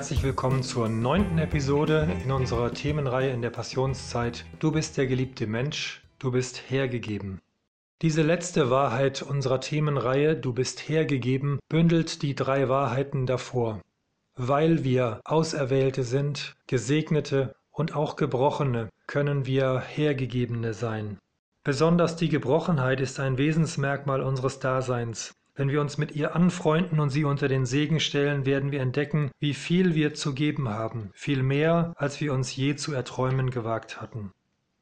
herzlich willkommen zur neunten Episode in unserer Themenreihe in der Passionszeit. Du bist der geliebte Mensch, du bist hergegeben. Diese letzte Wahrheit unserer Themenreihe Du bist hergegeben bündelt die drei Wahrheiten davor. Weil wir Auserwählte sind, Gesegnete und auch Gebrochene, können wir Hergegebene sein. Besonders die Gebrochenheit ist ein Wesensmerkmal unseres Daseins. Wenn wir uns mit ihr anfreunden und sie unter den Segen stellen, werden wir entdecken, wie viel wir zu geben haben, viel mehr, als wir uns je zu erträumen gewagt hatten.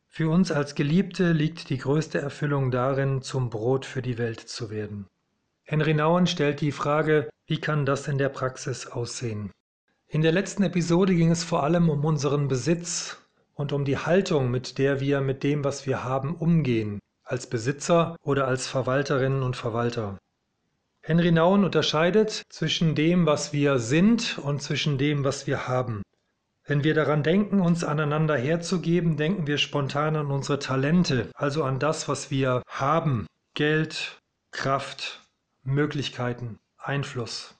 Für uns als Geliebte liegt die größte Erfüllung darin, zum Brot für die Welt zu werden. Henry Nouwen stellt die Frage, wie kann das in der Praxis aussehen? In der letzten Episode ging es vor allem um unseren Besitz und um die Haltung, mit der wir mit dem, was wir haben, umgehen, als Besitzer oder als Verwalterinnen und Verwalter. Henry Nouwen unterscheidet zwischen dem, was wir sind und zwischen dem, was wir haben. Wenn wir daran denken, uns aneinander herzugeben, denken wir spontan an unsere Talente, also an das, was wir haben. Geld, Kraft, Möglichkeiten, Einfluss.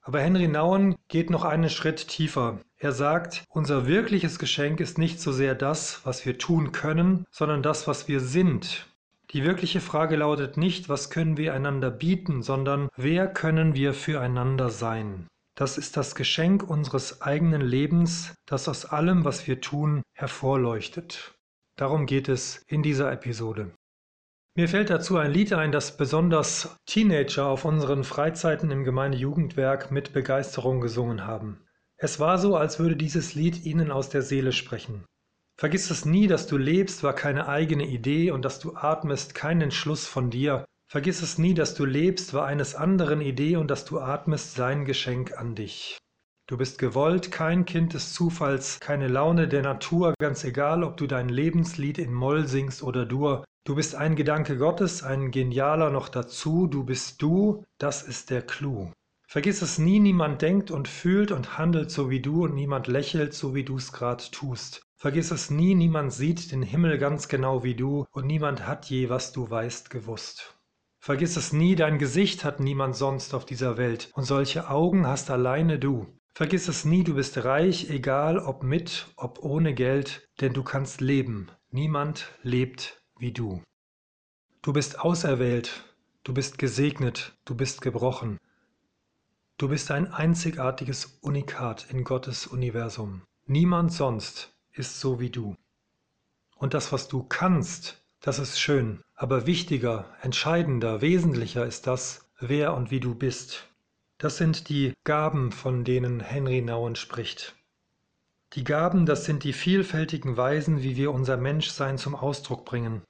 Aber Henry Nouwen geht noch einen Schritt tiefer. Er sagt, unser wirkliches Geschenk ist nicht so sehr das, was wir tun können, sondern das, was wir sind. Die wirkliche Frage lautet nicht, was können wir einander bieten, sondern wer können wir füreinander sein. Das ist das Geschenk unseres eigenen Lebens, das aus allem, was wir tun, hervorleuchtet. Darum geht es in dieser Episode. Mir fällt dazu ein Lied ein, das besonders Teenager auf unseren Freizeiten im Gemeindejugendwerk mit Begeisterung gesungen haben. Es war so, als würde dieses Lied ihnen aus der Seele sprechen. Vergiss es nie, dass du lebst, war keine eigene Idee und dass du atmest kein Entschluss von dir, Vergiss es nie, dass du lebst, war eines anderen Idee und dass du atmest sein Geschenk an dich. Du bist gewollt, kein Kind des Zufalls, keine Laune der Natur, ganz egal, ob du dein Lebenslied in Moll singst oder Dur. Du bist ein Gedanke Gottes, ein genialer noch dazu, du bist du, das ist der Clou. Vergiss es nie, niemand denkt und fühlt und handelt so wie du und niemand lächelt so wie du's grad tust. Vergiss es nie, niemand sieht den Himmel ganz genau wie du und niemand hat je, was du weißt, gewusst. Vergiss es nie, dein Gesicht hat niemand sonst auf dieser Welt, und solche Augen hast alleine du. Vergiss es nie, du bist reich, egal ob mit, ob ohne Geld, denn du kannst leben. Niemand lebt wie du. Du bist auserwählt, du bist gesegnet, du bist gebrochen. Du bist ein einzigartiges Unikat in Gottes Universum. Niemand sonst ist so wie du. Und das, was du kannst, das ist schön, aber wichtiger, entscheidender, wesentlicher ist das, wer und wie du bist. Das sind die Gaben, von denen Henry Nouwen spricht. Die Gaben, das sind die vielfältigen Weisen, wie wir unser Menschsein zum Ausdruck bringen.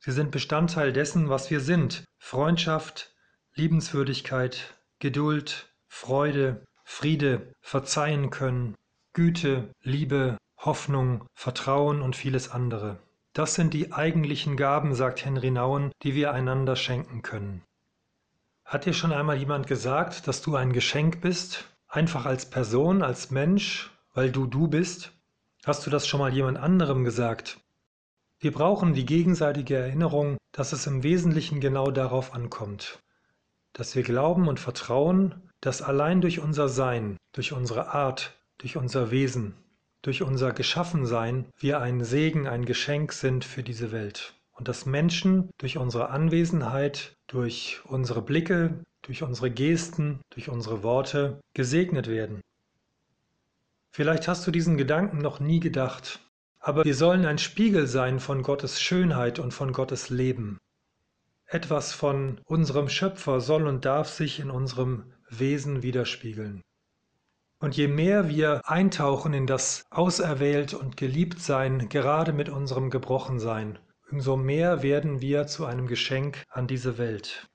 Sie sind Bestandteil dessen, was wir sind. Freundschaft, Liebenswürdigkeit, Geduld, Freude, Friede, Verzeihen können, Güte, Liebe, Hoffnung, Vertrauen und vieles andere. Das sind die eigentlichen Gaben, sagt Henry Nouwen, die wir einander schenken können. Hat dir schon einmal jemand gesagt, dass du ein Geschenk bist? Einfach als Person, als Mensch, weil du du bist? Hast du das schon mal jemand anderem gesagt? Wir brauchen die gegenseitige Erinnerung, dass es im Wesentlichen genau darauf ankommt. Dass wir glauben und vertrauen, dass allein durch unser Sein, durch unsere Art, durch unser Wesen, durch unser Geschaffensein wir ein Segen, ein Geschenk sind für diese Welt. Und dass Menschen durch unsere Anwesenheit, durch unsere Blicke, durch unsere Gesten, durch unsere Worte gesegnet werden. Vielleicht hast du diesen Gedanken noch nie gedacht, aber wir sollen ein Spiegel sein von Gottes Schönheit und von Gottes Leben. Etwas von unserem Schöpfer soll und darf sich in unserem Wesen widerspiegeln. Und je mehr wir eintauchen in das Auserwählt und Geliebtsein, gerade mit unserem Gebrochensein, umso mehr werden wir zu einem Geschenk an diese Welt.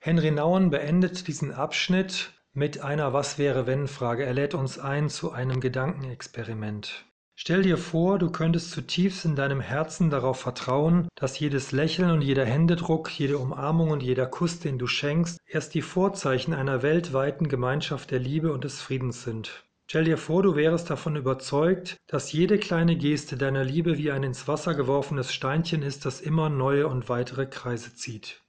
Henry Nouwen beendet diesen Abschnitt mit einer Was wäre wenn Frage. Er lädt uns ein zu einem Gedankenexperiment. Stell dir vor, du könntest zutiefst in deinem Herzen darauf vertrauen, dass jedes Lächeln und jeder Händedruck, jede Umarmung und jeder Kuss, den du schenkst, erst die Vorzeichen einer weltweiten Gemeinschaft der Liebe und des Friedens sind. Stell dir vor, du wärest davon überzeugt, dass jede kleine Geste deiner Liebe wie ein ins Wasser geworfenes Steinchen ist, das immer neue und weitere Kreise zieht.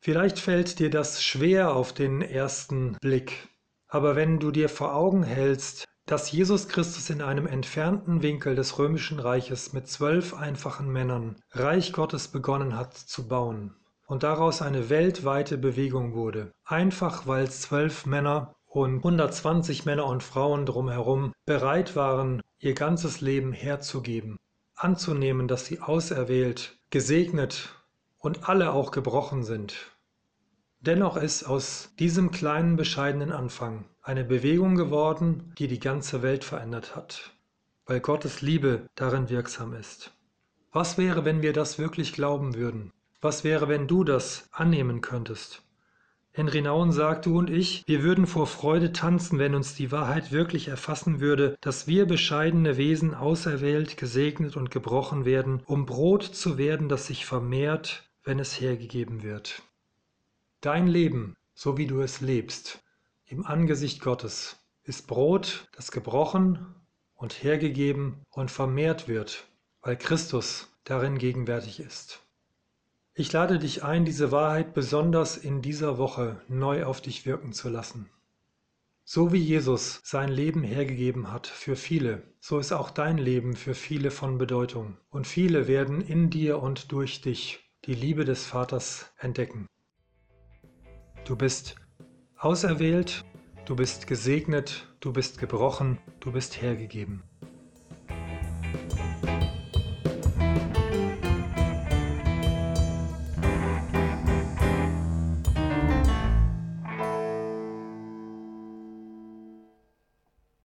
Vielleicht fällt dir das schwer auf den ersten Blick. Aber wenn du dir vor Augen hältst, dass Jesus Christus in einem entfernten Winkel des römischen Reiches mit zwölf einfachen Männern Reich Gottes begonnen hat zu bauen und daraus eine weltweite Bewegung wurde, einfach weil zwölf Männer und 120 Männer und Frauen drumherum bereit waren, ihr ganzes Leben herzugeben, anzunehmen, dass sie auserwählt, gesegnet und alle auch gebrochen sind. Dennoch ist aus diesem kleinen bescheidenen Anfang eine Bewegung geworden, die die ganze Welt verändert hat, weil Gottes Liebe darin wirksam ist. Was wäre, wenn wir das wirklich glauben würden? Was wäre, wenn du das annehmen könntest? Henry Nauen sagt, du und ich, wir würden vor Freude tanzen, wenn uns die Wahrheit wirklich erfassen würde, dass wir bescheidene Wesen auserwählt, gesegnet und gebrochen werden, um Brot zu werden, das sich vermehrt, wenn es hergegeben wird. Dein Leben, so wie du es lebst, im Angesicht Gottes ist Brot, das gebrochen und hergegeben und vermehrt wird, weil Christus darin gegenwärtig ist. Ich lade dich ein, diese Wahrheit besonders in dieser Woche neu auf dich wirken zu lassen. So wie Jesus sein Leben hergegeben hat für viele, so ist auch dein Leben für viele von Bedeutung. Und viele werden in dir und durch dich die Liebe des Vaters entdecken. Du bist auserwählt, du bist gesegnet, du bist gebrochen, du bist hergegeben.